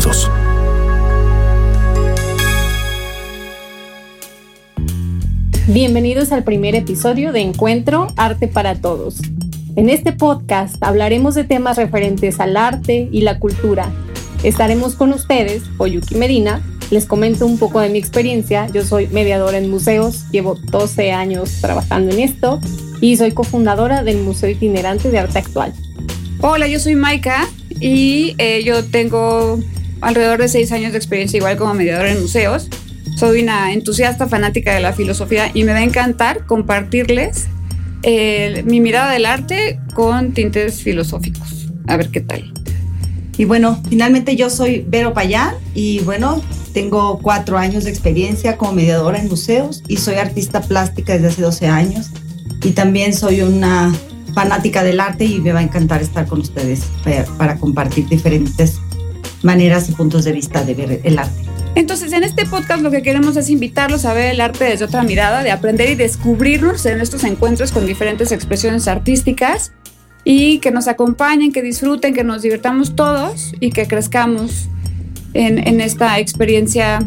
todos. Bienvenidos al primer episodio de Encuentro Arte para Todos. En este podcast hablaremos de temas referentes al arte y la cultura. Estaremos con ustedes, Oyuki Medina, les comento un poco de mi experiencia. Yo soy mediadora en museos, llevo 12 años trabajando en esto y soy cofundadora del Museo Itinerante de Arte Actual. Hola, yo soy Maika y eh, yo tengo alrededor de 6 años de experiencia igual como mediadora en museos. Soy una entusiasta fanática de la filosofía y me va a encantar compartirles eh, mi mirada del arte con tintes filosóficos. A ver qué tal. Y bueno, finalmente yo soy Vero Payán y bueno, tengo cuatro años de experiencia como mediadora en museos y soy artista plástica desde hace 12 años. Y también soy una fanática del arte y me va a encantar estar con ustedes para, compartir diferentes maneras y puntos de vista de ver el arte. Entonces, en este podcast lo que queremos es invitarlos a ver el arte desde otra mirada, de aprender y descubrirnos en estos encuentros con diferentes expresiones artísticas y que nos acompañen, que disfruten, que nos divirtamos todos y que crezcamos en, esta experiencia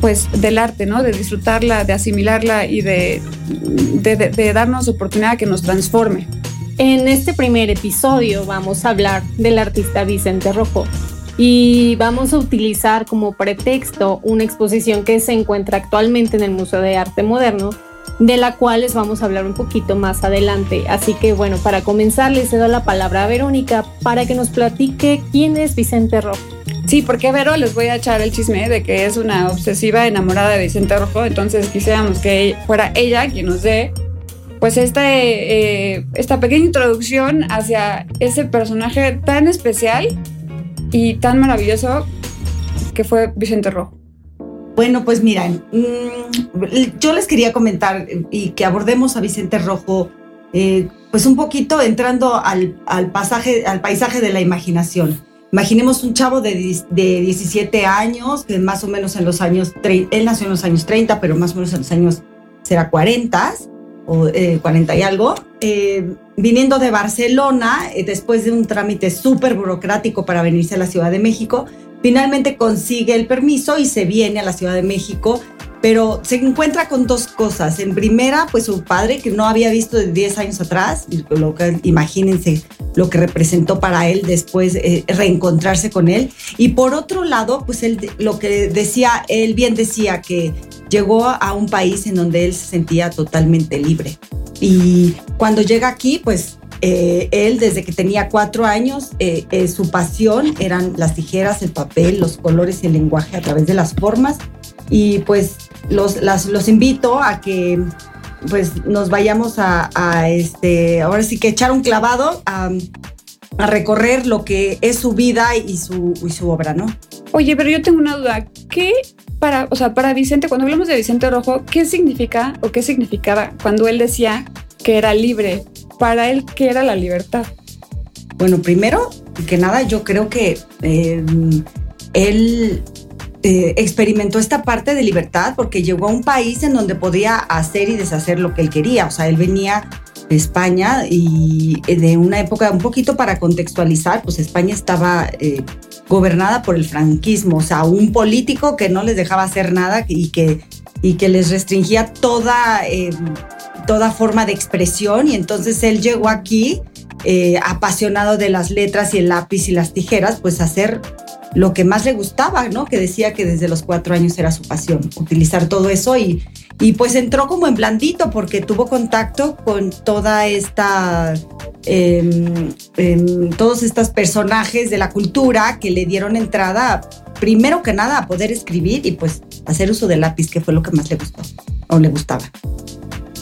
pues del arte, ¿no? De disfrutarla, de asimilarla y de, de, darnos oportunidad que nos transforme. En este primer episodio vamos a hablar del artista Vicente Rojo y vamos a utilizar como pretexto una exposición que se encuentra actualmente en el Museo de Arte Moderno, de la cual les vamos a hablar un poquito más adelante. Así que bueno, para comenzar les cedo la palabra a Verónica para que nos platique quién es Vicente Rojo. Sí, porque Vero les voy a echar el chisme de que es una obsesiva enamorada de Vicente Rojo, entonces quisiéramos que fuera ella quien nos dé pues esta, eh, esta pequeña introducción hacia ese personaje tan especial y tan maravilloso que fue Vicente Rojo. Bueno, pues miren, mm, yo les quería comentar y que abordemos a Vicente Rojo, eh, pues un poquito entrando al, al, pasaje, al paisaje de la imaginación. Imaginemos un chavo de, de 17 años, más o menos en los años, él nació en los años 30, pero más o menos en los años será 40 o 40 eh, y algo, eh, viniendo de Barcelona, eh, después de un trámite súper burocrático para venirse a la Ciudad de México, finalmente consigue el permiso y se viene a la Ciudad de México pero se encuentra con dos cosas. En primera, pues su padre, que no había visto de 10 años atrás, lo que, imagínense lo que representó para él después reencontrarse con él. Y por otro lado, pues él, lo que decía, él bien decía que llegó a un país en donde él se sentía totalmente libre. Y cuando llega aquí, pues eh, él desde que tenía cuatro años, eh, su pasión eran las tijeras, el papel, los colores y el lenguaje a través de las formas. Y pues los, los invito a que pues nos vayamos a, este, ahora sí que echar un clavado a, recorrer lo que es su vida y su, y su obra, ¿no? Oye, pero yo tengo una duda. ¿Qué para, o sea, para Vicente, cuando hablamos de Vicente Rojo, qué significa o qué significaba cuando él decía que era libre? Para él, ¿qué era la libertad? Bueno, primero que nada, yo creo que eh, él eh, experimentó esta parte de libertad porque llegó a un país en donde podía hacer y deshacer lo que él quería. O sea, él venía España y eh, de una época un poquito para contextualizar, pues España estaba eh, gobernada por el franquismo, o sea, un político que no les dejaba hacer nada y que, y que les restringía toda, toda forma de expresión y entonces él llegó aquí apasionado de las letras y el lápiz y las tijeras, pues a hacer lo que más le gustaba, ¿no? Que decía que desde los cuatro años era su pasión, utilizar todo eso y, y pues entró como en blandito porque tuvo contacto con toda esta, em, em, todos estos personajes de la cultura que le dieron entrada, primero que nada, a poder escribir y pues hacer uso del lápiz, que fue lo que más le gustó o le gustaba.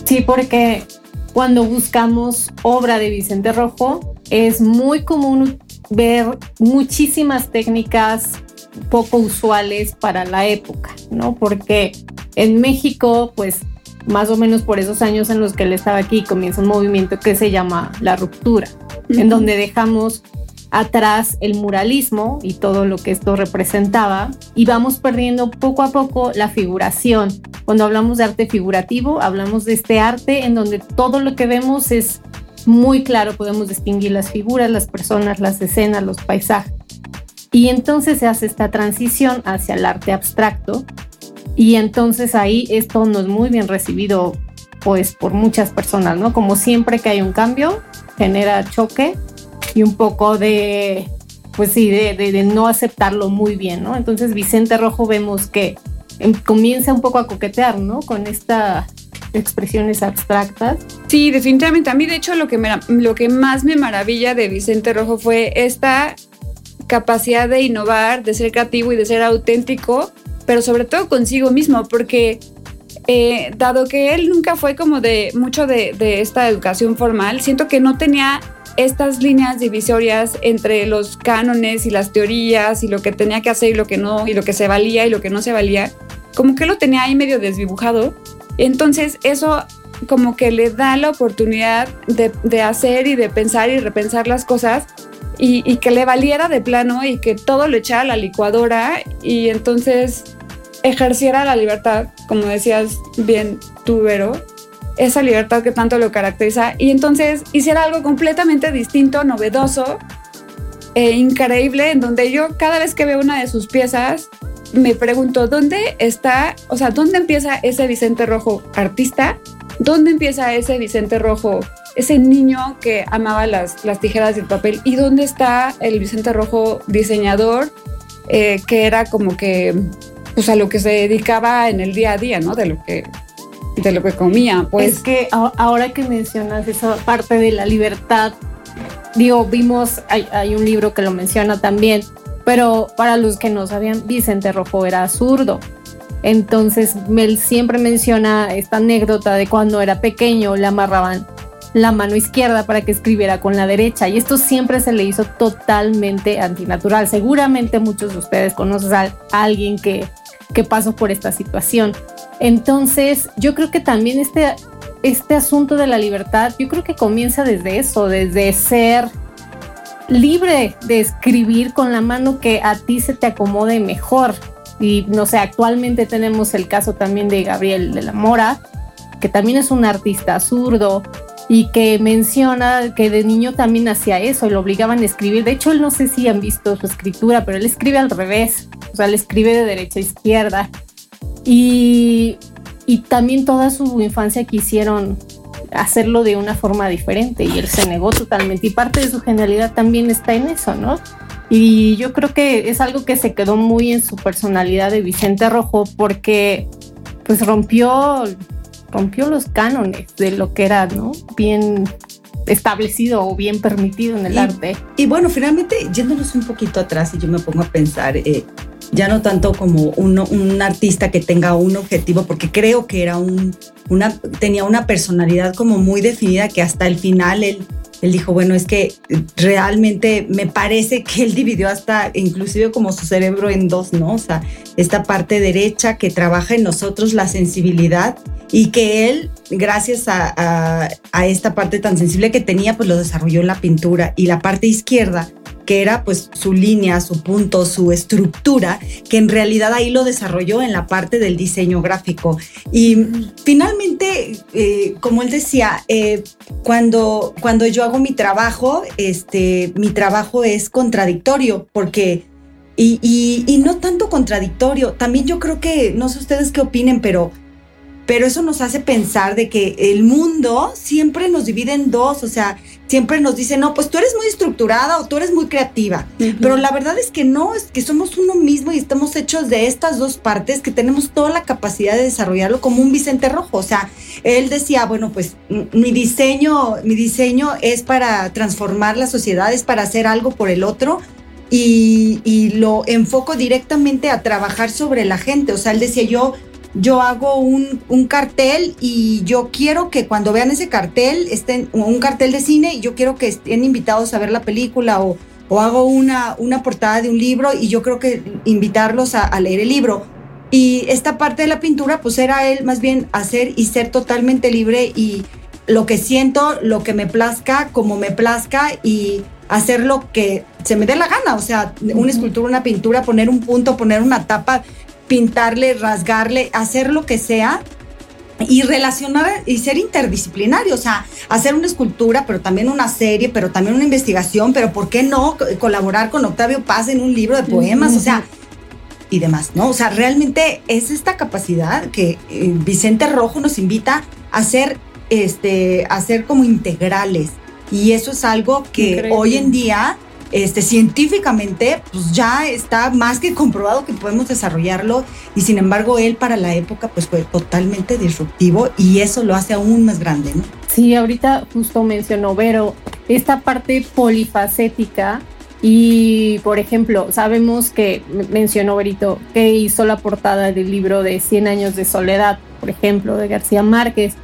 Sí, porque cuando buscamos obra de Vicente Rojo, es muy común ver muchísimas técnicas poco usuales para la época, ¿no? Porque en México, pues más o menos por esos años en los que él estaba aquí, comienza un movimiento que se llama la ruptura, en donde dejamos atrás el muralismo y todo lo que esto representaba y vamos perdiendo poco a poco la figuración. Cuando hablamos de arte figurativo, hablamos de este arte en donde todo lo que vemos es muy claro podemos distinguir las figuras, las personas, las escenas, los paisajes. Y entonces se hace esta transición hacia el arte abstracto. Y entonces ahí esto no es muy bien recibido pues por muchas personas, ¿no? Como siempre que hay un cambio, genera choque y un poco de, pues sí, de, de no aceptarlo muy bien, ¿no? Entonces Vicente Rojo vemos que em, comienza un poco a coquetear, ¿no? Con esta expresiones abstractas. Sí, definitivamente. A mí, de hecho, lo que, me, lo que más me maravilla de Vicente Rojo fue esta capacidad de innovar, de ser creativo y de ser auténtico, pero sobre todo consigo mismo, porque eh, dado que él nunca fue como de mucho de, de esta educación formal, siento que no tenía estas líneas divisorias entre los cánones y las teorías y lo que tenía que hacer y lo que no, y lo que se valía y lo que no se valía, como que lo tenía ahí medio desdibujado. Entonces eso como que le da la oportunidad de, hacer y de pensar y repensar las cosas y, que le valiera de plano y que todo lo echara a la licuadora y entonces ejerciera la libertad, como decías bien tú, Vero, esa libertad que tanto lo caracteriza y entonces hiciera algo completamente distinto, novedoso, e increíble, en donde yo cada vez que veo una de sus piezas me pregunto, ¿dónde está, o sea, dónde empieza ese Vicente Rojo artista? ¿Dónde empieza ese Vicente Rojo, ese niño que amaba las, las tijeras del papel? ¿Y dónde está el Vicente Rojo diseñador, eh, que era como que, pues a lo que se dedicaba en el día a día, ¿no? De lo que de lo que comía, pues. Es que ahora que mencionas esa parte de la libertad, digo, vimos, hay, hay un libro que lo menciona también, pero para los que no sabían, Vicente Rojo era zurdo. Entonces, él siempre menciona esta anécdota de cuando era pequeño le amarraban la mano izquierda para que escribiera con la derecha y esto siempre se le hizo totalmente antinatural. Seguramente muchos de ustedes conocen a alguien que, que pasó por esta situación. Entonces, yo creo que también este, este asunto de la libertad, yo creo que comienza desde eso, desde ser libre de escribir con la mano que a ti se te acomode mejor. Y no sé, actualmente tenemos el caso también de Gabriel de la Mora, que también es un artista zurdo y que menciona que de niño también hacía eso y lo obligaban a escribir. De hecho, él no sé si han visto su escritura, pero él escribe al revés, o sea, él escribe de derecha a izquierda. Y, y también toda su infancia quisieron hacerlo de una forma diferente y él se negó totalmente y parte de su genialidad también está en eso, ¿no? Y yo creo que es algo que se quedó muy en su personalidad de Vicente Rojo porque pues rompió rompió los cánones de lo que era, ¿no? Bien establecido o bien permitido en el arte. Y bueno, finalmente, yéndonos un poquito atrás y yo me pongo a pensar, eh, ya no tanto como un artista que tenga un objetivo, porque creo que era un, una, tenía una personalidad como muy definida que hasta el final él, él dijo, bueno, es que realmente me parece que él dividió hasta inclusive como su cerebro en dos, ¿no? O sea, esta parte derecha que trabaja en nosotros la sensibilidad y que él, gracias a, a esta parte tan sensible que tenía, pues lo desarrolló en la pintura y la parte izquierda que era pues su línea, su punto, su estructura, que en realidad ahí lo desarrolló en la parte del diseño gráfico. Y finalmente, eh, como él decía, eh, cuando, cuando yo hago mi trabajo, este, mi trabajo es contradictorio, porque y, y, y, no tanto contradictorio. También yo creo que, no sé ustedes qué opinen, pero pero eso nos hace pensar de que el mundo siempre nos divide en dos, o sea, siempre nos dice, no, pues tú eres muy estructurada o tú eres muy creativa, pero la verdad es que no, es que somos uno mismo y estamos hechos de estas dos partes que tenemos toda la capacidad de desarrollarlo como un Vicente Rojo, o sea, él decía, bueno, pues mi diseño, mi diseño es para transformar la sociedad, es para hacer algo por el otro, y, y, lo enfoco directamente a trabajar sobre la gente. O sea, él decía, yo yo hago un, cartel y yo quiero que cuando vean ese cartel, estén, un cartel de cine, y yo quiero que estén invitados a ver la película o, o hago una, una portada de un libro y yo creo que invitarlos a, leer el libro. Y esta parte de la pintura, pues era él más bien hacer y ser totalmente libre y lo que siento, lo que me plazca, como me plazca y hacer lo que se me dé la gana. O sea, una escultura, una pintura, poner un punto, poner una tapa, pintarle, rasgarle, hacer lo que sea, y relacionar y ser interdisciplinario, o sea, hacer una escultura, pero también una serie, pero también una investigación, pero ¿por qué no colaborar con Octavio Paz en un libro de poemas? O sea, y demás, ¿no? O sea, realmente es esta capacidad que eh, Vicente Rojo nos invita a hacer, este, a hacer como integrales. Y eso es algo que hoy en día este, científicamente, pues ya está más que comprobado que podemos desarrollarlo y sin embargo él para la época pues fue totalmente disruptivo y eso lo hace aún más grande, ¿no? Sí, ahorita justo mencionó Vero, esta parte polifacética y, por ejemplo, sabemos que mencionó Verito que hizo la portada del libro de 100 años de soledad, por ejemplo, de García Márquez,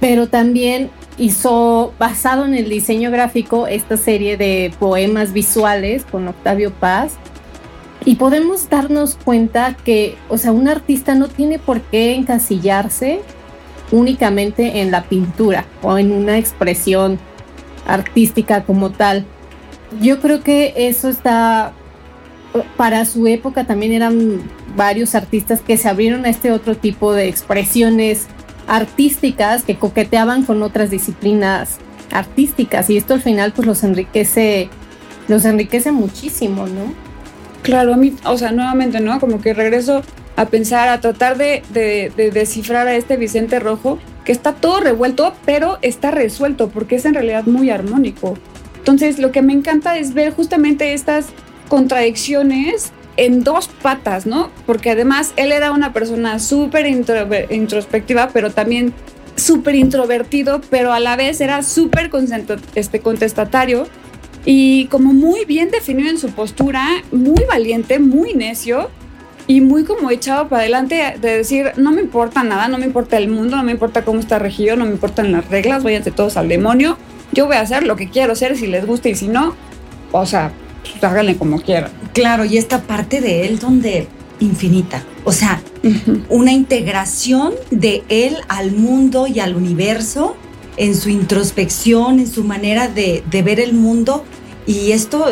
pero también hizo, basado en el diseño gráfico, esta serie de poemas visuales con Octavio Paz. Y podemos darnos cuenta que, o sea, un artista no tiene por qué encasillarse únicamente en la pintura o en una expresión artística como tal. Yo creo que eso está, para su época también eran varios artistas que se abrieron a este otro tipo de expresiones artísticas que coqueteaban con otras disciplinas artísticas y esto al final pues los enriquece, los enriquece muchísimo, ¿no? Claro, a mí, o sea, nuevamente, ¿no? Como que regreso a pensar, a tratar de, de, descifrar a este Vicente Rojo, que está todo revuelto, pero está resuelto, porque es en realidad muy armónico. Entonces, lo que me encanta es ver justamente estas contradicciones en dos patas, ¿no? Porque además él era una persona súper introspectiva, pero también súper introvertido, pero a la vez era súper este, contestatario y como muy bien definido en su postura, muy valiente, muy necio y muy como echado para adelante de decir, no me importa nada, no me importa el mundo, no me importa cómo está regido, no me importan las reglas, váyanse todos al demonio, yo voy a hacer lo que quiero hacer si les gusta y si no, o sea, pues háganle como quieran. Claro, y esta parte de él donde infinita, o sea, una integración de él al mundo y al universo en su introspección, en su manera de, ver el mundo. Y esto,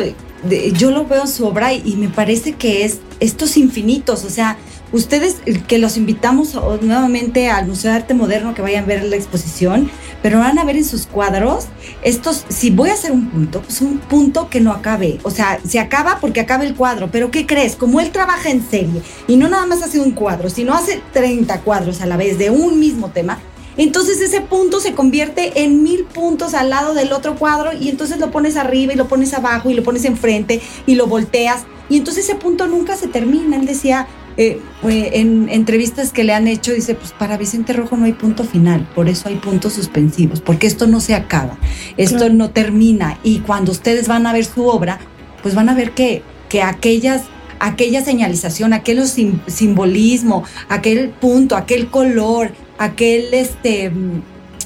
yo lo veo en su obra y, y me parece que es estos infinitos, o sea, Ustedes que los invitamos nuevamente al Museo de Arte Moderno que vayan a ver la exposición, pero van a ver en sus cuadros estos, si voy a hacer un punto, pues un punto que no acabe. O sea, se acaba porque acaba el cuadro, pero ¿qué crees? Como él trabaja en serie y no nada más hace un cuadro, sino hace 30 cuadros a la vez de un mismo tema, entonces ese punto se convierte en mil puntos al lado del otro cuadro y entonces lo pones arriba y lo pones abajo y lo pones enfrente y lo volteas y entonces ese punto nunca se termina. Él decía, eh, en entrevistas que le han hecho, dice, pues para Vicente Rojo no hay punto final, por eso hay puntos suspensivos, porque esto no se acaba, esto no termina. Y cuando ustedes van a ver su obra, pues van a ver que, que aquellas aquella señalización, aquel simbolismo, aquel punto, aquel color, aquel este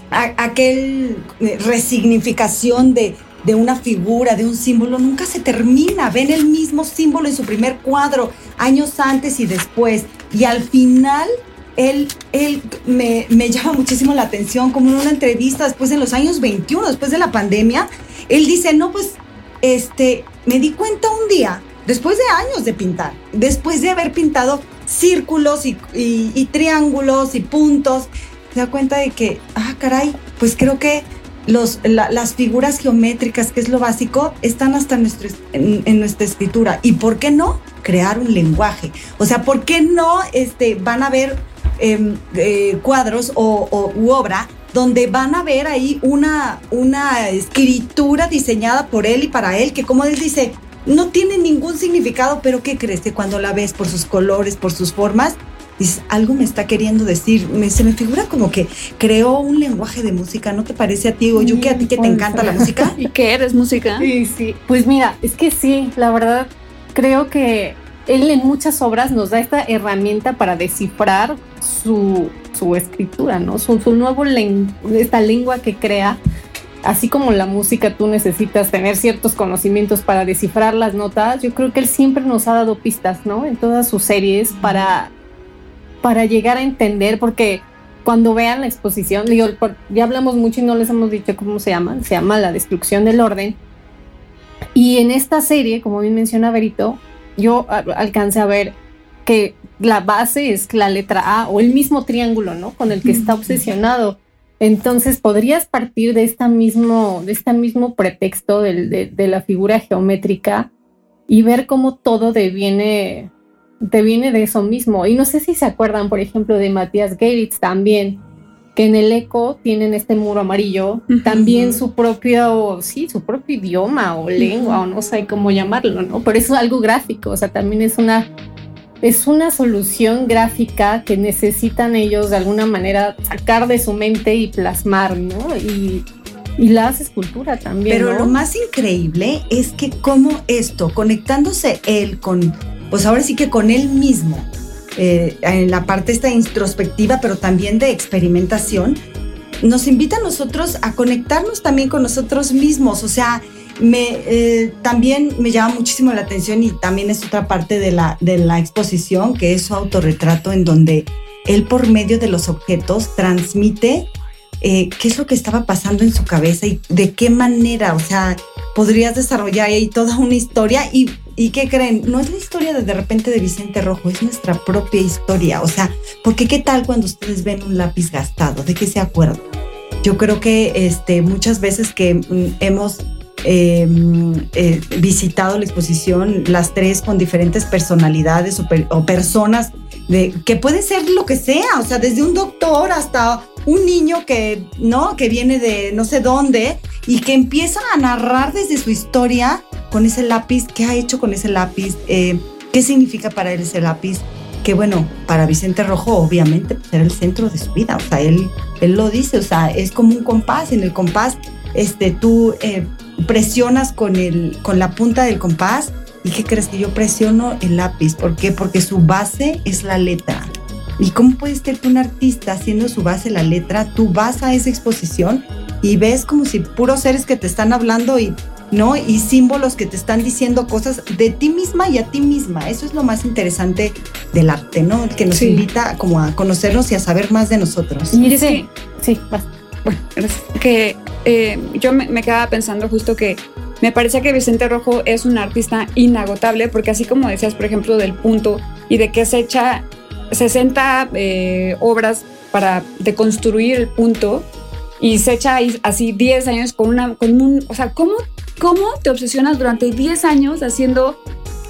aquel eh, resignificación de, de una figura, de un símbolo, nunca se termina. Ven el mismo símbolo en su primer cuadro, años antes y después. Y al final, él, él me, llama muchísimo la atención, como en una entrevista después de los años 21, después de la pandemia, él dice, no, pues, este, me di cuenta un día, después de años de pintar, después de haber pintado círculos y, y triángulos y puntos, se da cuenta de que, ah, caray, pues creo que los, las figuras geométricas, que es lo básico, están hasta nuestro, en, nuestra escritura. ¿Y por qué no? Crear un lenguaje. O sea, ¿por qué no este, van a ver em, eh, cuadros o, u obra donde van a ver ahí una, una escritura diseñada por él y para él, que como él dice, no tiene ningún significado, pero ¿qué crees? Cuando la ves por sus colores, por sus formas, dices, algo me está queriendo decir. se me figura como que creó un lenguaje de música, ¿no te parece a ti? O yo que a ti que te encanta la música. ¿Y qué eres música? Sí, sí. Pues mira, es que sí, la verdad, creo que él en muchas obras nos da esta herramienta para descifrar su, su escritura, ¿no? Su, su nuevo esta lengua que crea. Así como la música, tú necesitas tener ciertos conocimientos para descifrar las notas. Yo creo que él siempre nos ha dado pistas, ¿no? En todas sus series para para llegar a entender, porque cuando vean la exposición, digo, ya hablamos mucho y no les hemos dicho cómo se llama, se llama La Destrucción del Orden. Y en esta serie, como bien menciona Berito, yo alcancé a ver que la base es la letra A o el mismo triángulo, ¿no? Con el que está obsesionado. Entonces podrías partir de, esta mismo, de este mismo pretexto de, de, la figura geométrica y ver cómo todo deviene, deviene de eso mismo. Y no sé si se acuerdan, por ejemplo, de Matías Geritz también, que en el eco tienen este muro amarillo, también su propio, sí, su propio idioma o lengua, o no sé cómo llamarlo, ¿no? Pero eso es algo gráfico, o sea, también es una es una solución gráfica que necesitan ellos de alguna manera sacar de su mente y plasmar, ¿no? Y, la escultura también. Pero lo más increíble es que como esto, conectándose él con, pues ahora sí que con él mismo, eh, en la parte esta introspectiva, pero también de experimentación, nos invita a nosotros a conectarnos también con nosotros mismos, o sea, me, eh, también me llama muchísimo la atención y también es otra parte de la, de la exposición, que es su autorretrato en donde él por medio de los objetos transmite eh, qué es lo que estaba pasando en su cabeza y de qué manera, o sea, podrías desarrollar ahí toda una historia y, y ¿qué creen? No es la historia de de repente de Vicente Rojo, es nuestra propia historia, o sea, porque qué tal cuando ustedes ven un lápiz gastado, ¿de qué se acuerdan? Yo creo que este, muchas veces que mm, hemos Em, eh, visitado la exposición, las tres con diferentes personalidades o, personas de, que puede ser lo que sea, o sea, desde un doctor hasta un niño que, ¿no? Que viene de no sé dónde y que empieza a narrar desde su historia con ese lápiz, qué ha hecho con ese lápiz, eh, qué significa para él ese lápiz, que bueno, para Vicente Rojo obviamente pues, era el centro de su vida, o sea, él, él lo dice, o sea, es como un compás, en el compás este, tú eh, presionas con, el, con la punta del compás y ¿qué crees que yo presiono el lápiz? ¿Por qué? Porque su base es la letra. ¿Y cómo puedes ser un artista haciendo su base la letra? Tú vas a esa exposición y ves como si puros seres que te están hablando y ¿no? Y símbolos que te están diciendo cosas de ti misma y a ti misma. Eso es lo más interesante del arte, ¿no? Que nos invita como a conocernos y a saber más de nosotros. Y sí, sí, bueno, que eh, yo me, quedaba pensando justo que me parece que Vicente Rojo es un artista inagotable, porque así como decías, por ejemplo, del punto y de que se echa 60 eh, obras para deconstruir el punto y se echa así 10 años con una, con un, o sea, ¿cómo, cómo te obsesionas durante 10 años haciendo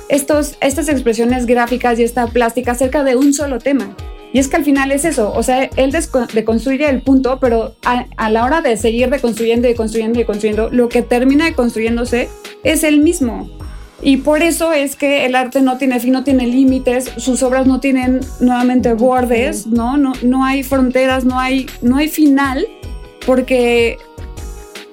estos, estas expresiones gráficas y esta plástica acerca de un solo tema? Y es que al final es eso, o sea, él deconstruye el punto, pero a, la hora de seguir deconstruyendo y construyendo y construyendo, lo que termina construyéndose es el mismo. Y por eso es que el arte no tiene fin, no tiene límites, sus obras no tienen nuevamente bordes, ¿no? No, no hay fronteras, no hay, no hay final, porque,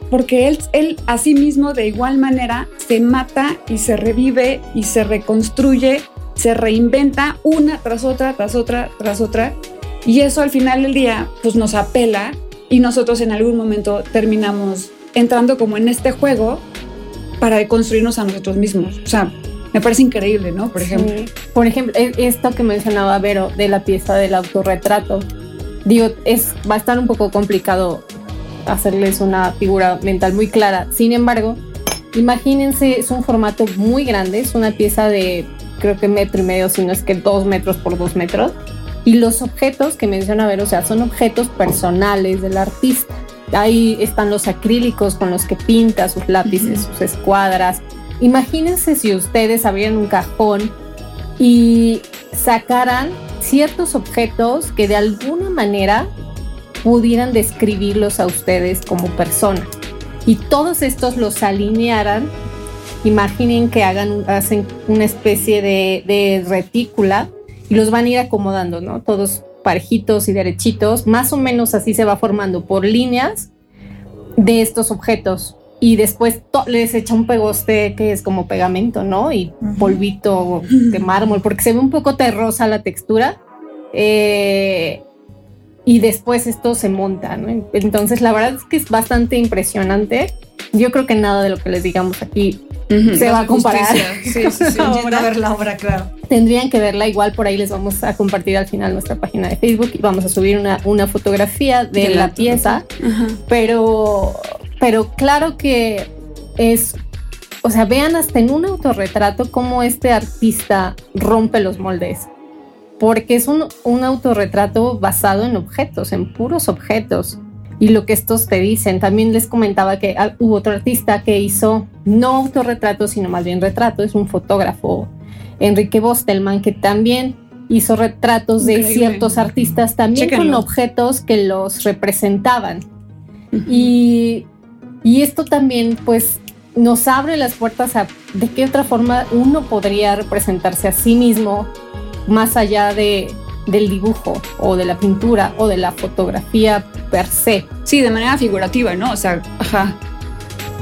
porque él, él a sí mismo de igual manera se mata y se revive y se reconstruye se reinventa una tras otra, tras otra, tras otra, y eso al final del día pues nos apela y nosotros en algún momento terminamos entrando como en este juego para construirnos a nosotros mismos. O sea, me parece increíble, ¿no? Por ejemplo. Por ejemplo, e, esto que mencionaba Vero de la pieza del autorretrato. Digo, es, va a estar un poco complicado hacerles una figura mental muy clara. Sin embargo, imagínense, es un formato muy grande, es una pieza de creo que metro y medio, sino es que dos metros por dos metros. Y los objetos que menciona Ver, o sea, son objetos personales del artista. Ahí están los acrílicos con los que pinta sus lápices, sus escuadras. Imagínense si ustedes abrieran un cajón y sacaran ciertos objetos que de alguna manera pudieran describirlos a ustedes como persona. Y todos estos los alinearan imaginen que hagan, hacen una especie de, retícula y los van a ir acomodando, ¿no? Todos parejitos y derechitos, más o menos así se va formando por líneas de estos objetos. Y después les echa un pegoste que es como pegamento, ¿no? Y polvito de mármol, porque se ve un poco terrosa la textura. Eh, y después esto se monta, ¿no? Entonces la verdad es que es bastante impresionante. Yo creo que nada de lo que les digamos aquí se va a comparar. Sí, sí, sí. a ver la obra, claro. Tendrían que verla igual, por ahí les vamos a compartir al final nuestra página de Facebook y vamos a subir una, una fotografía de, la, pieza, pero, pero claro que es, o sea, vean hasta en un autorretrato cómo este artista rompe los moldes. Porque es un, un autorretrato basado en objetos, en puros objetos y lo que estos te dicen. También les comentaba que hubo otro artista que hizo no autorretrato, sino más bien retrato, es un fotógrafo, Enrique Bostelman, que también hizo retratos de ciertos artistas, también con objetos que los representaban. y, y esto también, pues, nos abre las puertas a de qué otra forma uno podría representarse a sí mismo más allá de del dibujo o de la pintura o de la fotografía per se. Sí, de manera figurativa, ¿no? O sea, ajá.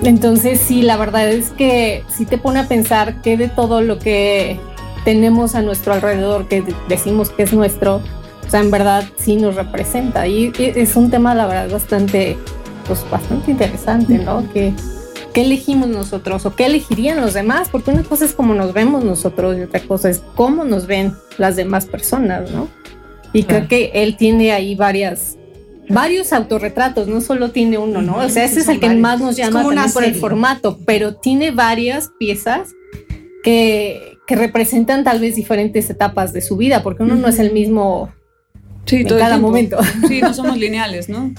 Entonces sí, la verdad es que sí te pone a pensar que de todo lo que tenemos a nuestro alrededor, que decimos que es nuestro, o sea, en verdad sí nos representa. Y es un tema, la verdad, bastante, pues bastante interesante, ¿no? Que ¿Qué elegimos nosotros o qué elegirían los demás? Porque una cosa es cómo nos vemos nosotros y otra cosa es cómo nos ven las demás personas, ¿no? Y creo que él tiene ahí varias, varios autorretratos, no solo tiene uno, ¿no? O sea, ese es el que más nos llama por el formato, pero tiene varias piezas que, que, representan tal vez diferentes etapas de su vida, porque uno no es el mismo sí, en cada momento. Sí, no somos lineales, ¿no?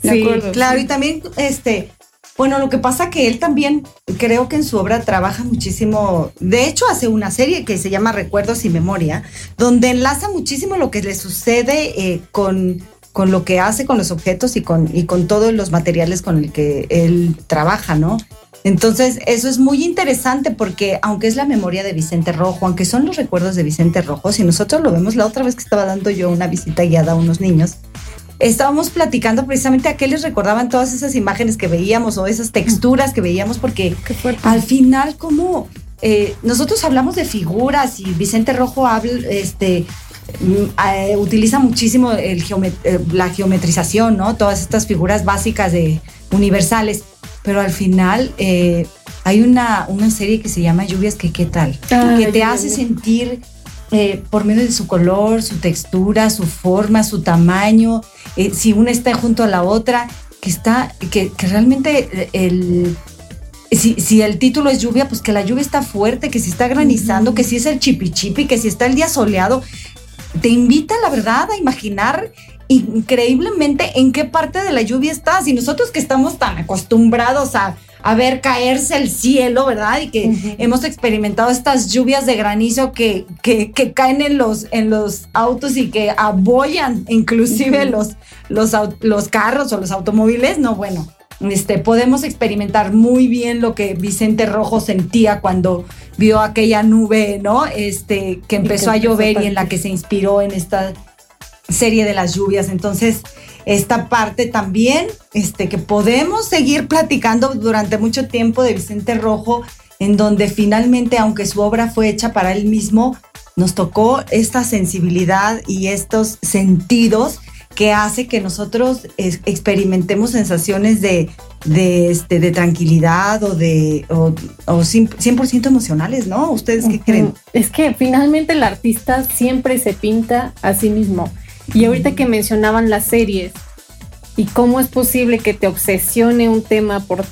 sí, claro, y también este bueno, lo que pasa que él también creo que en su obra trabaja muchísimo, de hecho hace una serie que se llama Recuerdos y Memoria, donde enlaza muchísimo lo que le sucede eh, con, con lo que hace con los objetos y con, y con todos los materiales con el que él trabaja, ¿no? Entonces, eso es muy interesante porque aunque es la memoria de Vicente Rojo, aunque son los recuerdos de Vicente Rojo, si nosotros lo vemos la otra vez que estaba dando yo una visita guiada a unos niños, estábamos platicando precisamente a qué les recordaban todas esas imágenes que veíamos o esas texturas que veíamos, porque al final, como eh, nosotros hablamos de figuras y Vicente Rojo habla, este, mm, eh, utiliza muchísimo el eh, la geometrización, ¿no? Todas estas figuras básicas de universales, pero al final hay una, una serie que se llama Lluvias que qué tal, que te hace sentir eh, por medio de su color, su textura, su forma, su tamaño, eh, si una está junto a la otra, que está, que, realmente el, si, el título es lluvia, pues que la lluvia está fuerte, que si está granizando, que si es el chipi que si está el día soleado, te invita, la verdad, a imaginar increíblemente en qué parte de la lluvia estás. Y nosotros que estamos tan acostumbrados a a ver caerse el cielo, ¿verdad? Y que hemos experimentado estas lluvias de granizo que, que, caen en los, en los autos y que abollan inclusive los, los, los carros o los automóviles. No, bueno, este, podemos experimentar muy bien lo que Vicente Rojo sentía cuando vio aquella nube, ¿no? Este, que empezó a llover y en la que se inspiró en esta serie de las lluvias. Entonces, esta parte también, este, que podemos seguir platicando durante mucho tiempo de Vicente Rojo, en donde finalmente, aunque su obra fue hecha para él mismo, nos tocó esta sensibilidad y estos sentidos que hace que nosotros experimentemos sensaciones de, de, este, de tranquilidad o de o, 100% emocionales, ¿no? ¿Ustedes qué creen? Es que finalmente el artista siempre se pinta a sí mismo. Y ahorita que mencionaban las series y cómo es posible que te obsesione un tema por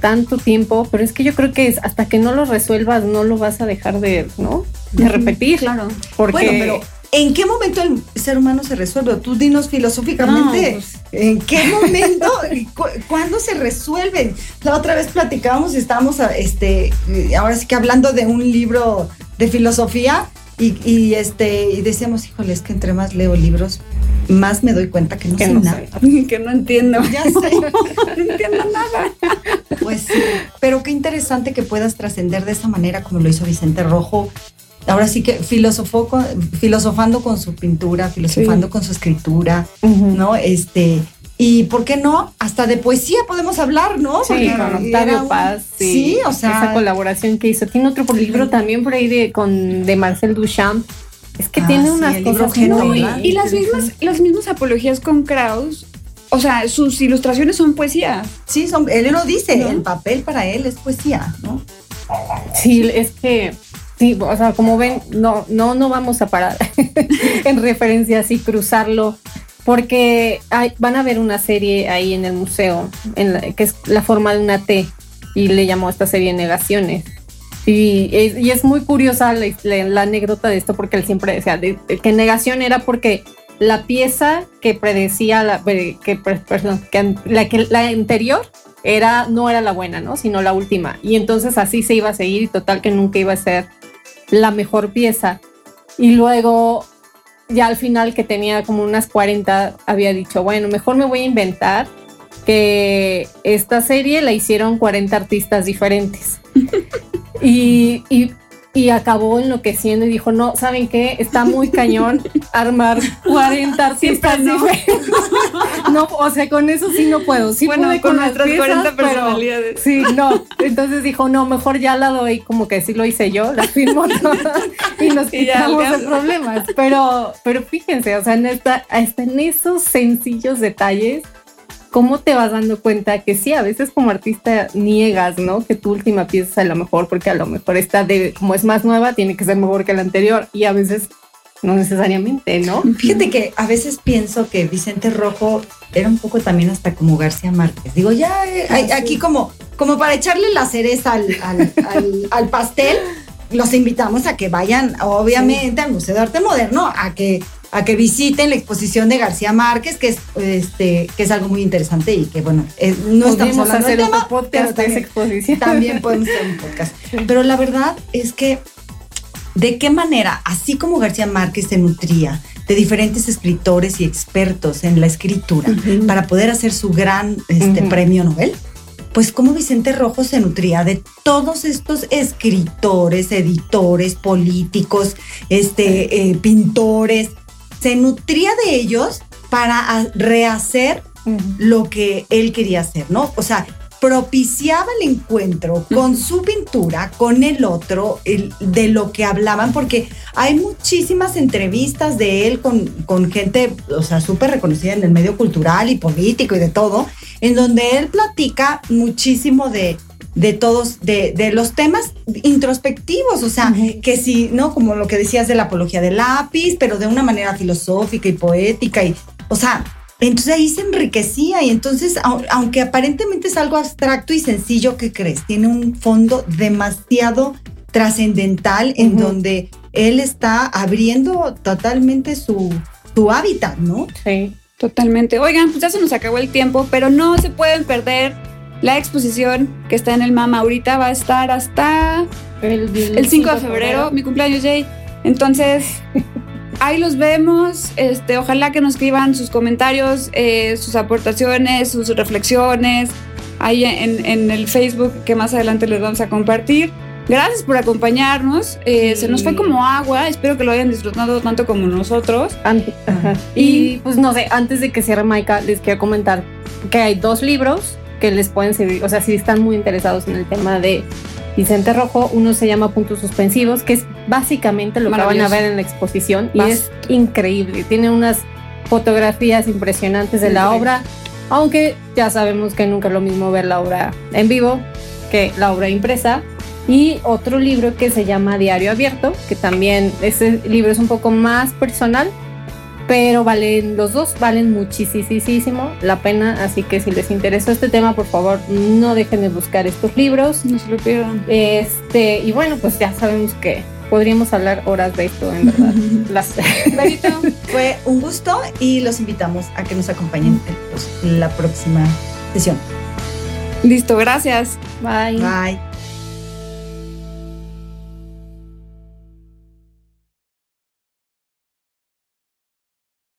tanto tiempo, pero es que yo creo que es hasta que no lo resuelvas no lo vas a dejar de, ¿no? De repetir. Claro. Porque bueno, pero ¿en qué momento el ser humano se resuelve? Tú dinos filosóficamente, pues, ¿en qué momento, cuándo se resuelven? La otra vez platicábamos y estábamos, este, ahora sí que hablando de un libro de filosofía y, este, y decíamos, híjole, es que entre más leo libros, más me doy cuenta que no sé nada. que no entiendo. Ya sé, no entiendo nada. Pues sí, pero qué interesante que puedas trascender de esa manera como lo hizo Vicente Rojo. Ahora sí que filosofó filosofando con su pintura, filosofando con su escritura, ¿no? Este, y por qué no, hasta de poesía podemos hablar, ¿no? Sí, con Octavio Paz. Sí, o sea. Esa colaboración que hizo. Tiene otro libro también por ahí de, con, de Marcel Duchamp. Es que ah, tiene unas cosas que no. Y, las mismas, las mismas apologías con Kraus. O sea, sus ilustraciones son poesía. Sí, son, él lo dice, el papel para él es poesía, ¿no? Sí, es que Sí, o sea, como ven, no, no, no vamos a parar en referencias y cruzarlo porque van a ver una serie ahí en el museo, que es la forma de una T, y le llamó a esta serie Negaciones. Y es, muy curiosa la, anécdota de esto porque él siempre decía de- que negación era porque la pieza que predecía, la, eh, perdón, que la, que, la anterior era, no era la buena, ¿no? Sino la última. Y entonces así se iba a seguir y total que nunca iba a ser la mejor pieza. Y luego, ya al final que tenía como unas 40, había dicho, bueno, mejor me voy a inventar que esta serie la hicieron 40 artistas diferentes. y, y, y acabó enloqueciendo y dijo, no, ¿saben qué? Está muy cañón armar 40 artistas no. diferentes. no, o sea, con eso sí no puedo. Sí bueno, pude con las nuestras piezas, 40 pero- personalidades. Sí, no. Entonces dijo, no, mejor ya la doy, como que sí lo hice yo, la firmo todas y nos Y quitamos de problemas. Pero, pero fíjense, o sea, en esta, hasta en esos sencillos detalles, ¿cómo te vas dando cuenta que sí, a veces como artista niegas, ¿no? Que tu última pieza es la mejor, porque a lo mejor esta de, como es más nueva, tiene que ser mejor que la anterior, y a veces no necesariamente, ¿no? Fíjate que a veces pienso que Vicente Rojo era un poco también hasta como García Márquez. Digo, ya eh, hay- aquí como, como para echarle la cereza al, al- al- al pastel, los invitamos a que vayan, obviamente, al Museo de Arte Moderno, a que, a que visiten la exposición de García Márquez, que es, este, que es algo muy interesante y que, bueno, eh, no estamos Podríamos hablando del hacer tema, pero podcast de esa exposición. también podemos hacer un podcast. Pero la verdad es que, ¿de qué manera, así como García Márquez se nutría de diferentes escritores y expertos en la escritura para poder hacer su gran este, premio Nobel? Pues como Vicente Rojo se nutría de todos estos escritores, editores, políticos, este, eh, pintores, se nutría de ellos para a- rehacer lo que él quería hacer, ¿no? O sea, propiciaba el encuentro con su pintura, con el otro, el- de lo que hablaban, porque hay muchísimas entrevistas de él con, con gente, o sea, súper reconocida en el medio cultural y político y de todo, en donde él platica muchísimo de de todos, de, de los temas introspectivos, o sea, que sí, ¿no? Como lo que decías de la apología del lápiz, pero de una manera filosófica y poética, y, o sea, entonces ahí se enriquecía y entonces, au- aunque aparentemente es algo abstracto y sencillo, ¿qué crees? Tiene un fondo demasiado trascendental en donde él está abriendo totalmente su, su hábitat, ¿no? Sí. Totalmente. Oigan, pues ya se nos acabó el tiempo, pero no se pueden perder la exposición que está en el MAMA. Ahorita va a estar hasta El, el 5 de febrero, mi cumpleaños, Jay. Entonces, ahí los vemos. Este, ojalá que nos escriban sus comentarios, eh, sus aportaciones, sus reflexiones, ahí en, en el Facebook que más adelante les vamos a compartir. Gracias por acompañarnos. Eh, Se nos fue como agua. Espero que lo hayan disfrutado tanto como nosotros. Antes, ajá. Y- Y pues no sé, antes de que cierre Maika, les quiero comentar que hay dos libros que les pueden servir, o sea, si están muy interesados en el tema de Vicente Rojo, uno se llama Puntos Suspensivos, que es básicamente lo que van a ver en la exposición y es increíble, tiene unas fotografías impresionantes de la obra, aunque ya sabemos que nunca es lo mismo ver la obra en vivo que la obra impresa. Y otro libro que se llama Diario Abierto, que también ese libro es un poco más personal, pero valen los dos, valen muchísimo la pena. Así que si les interesó este tema, por favor, no dejen de buscar estos libros. No se lo pierdan. Este, y bueno, pues ya sabemos que podríamos hablar horas de esto, en verdad. Las, Fue un gusto y los invitamos a que nos acompañen en pues, la próxima sesión. listo, gracias. Bye. Bye.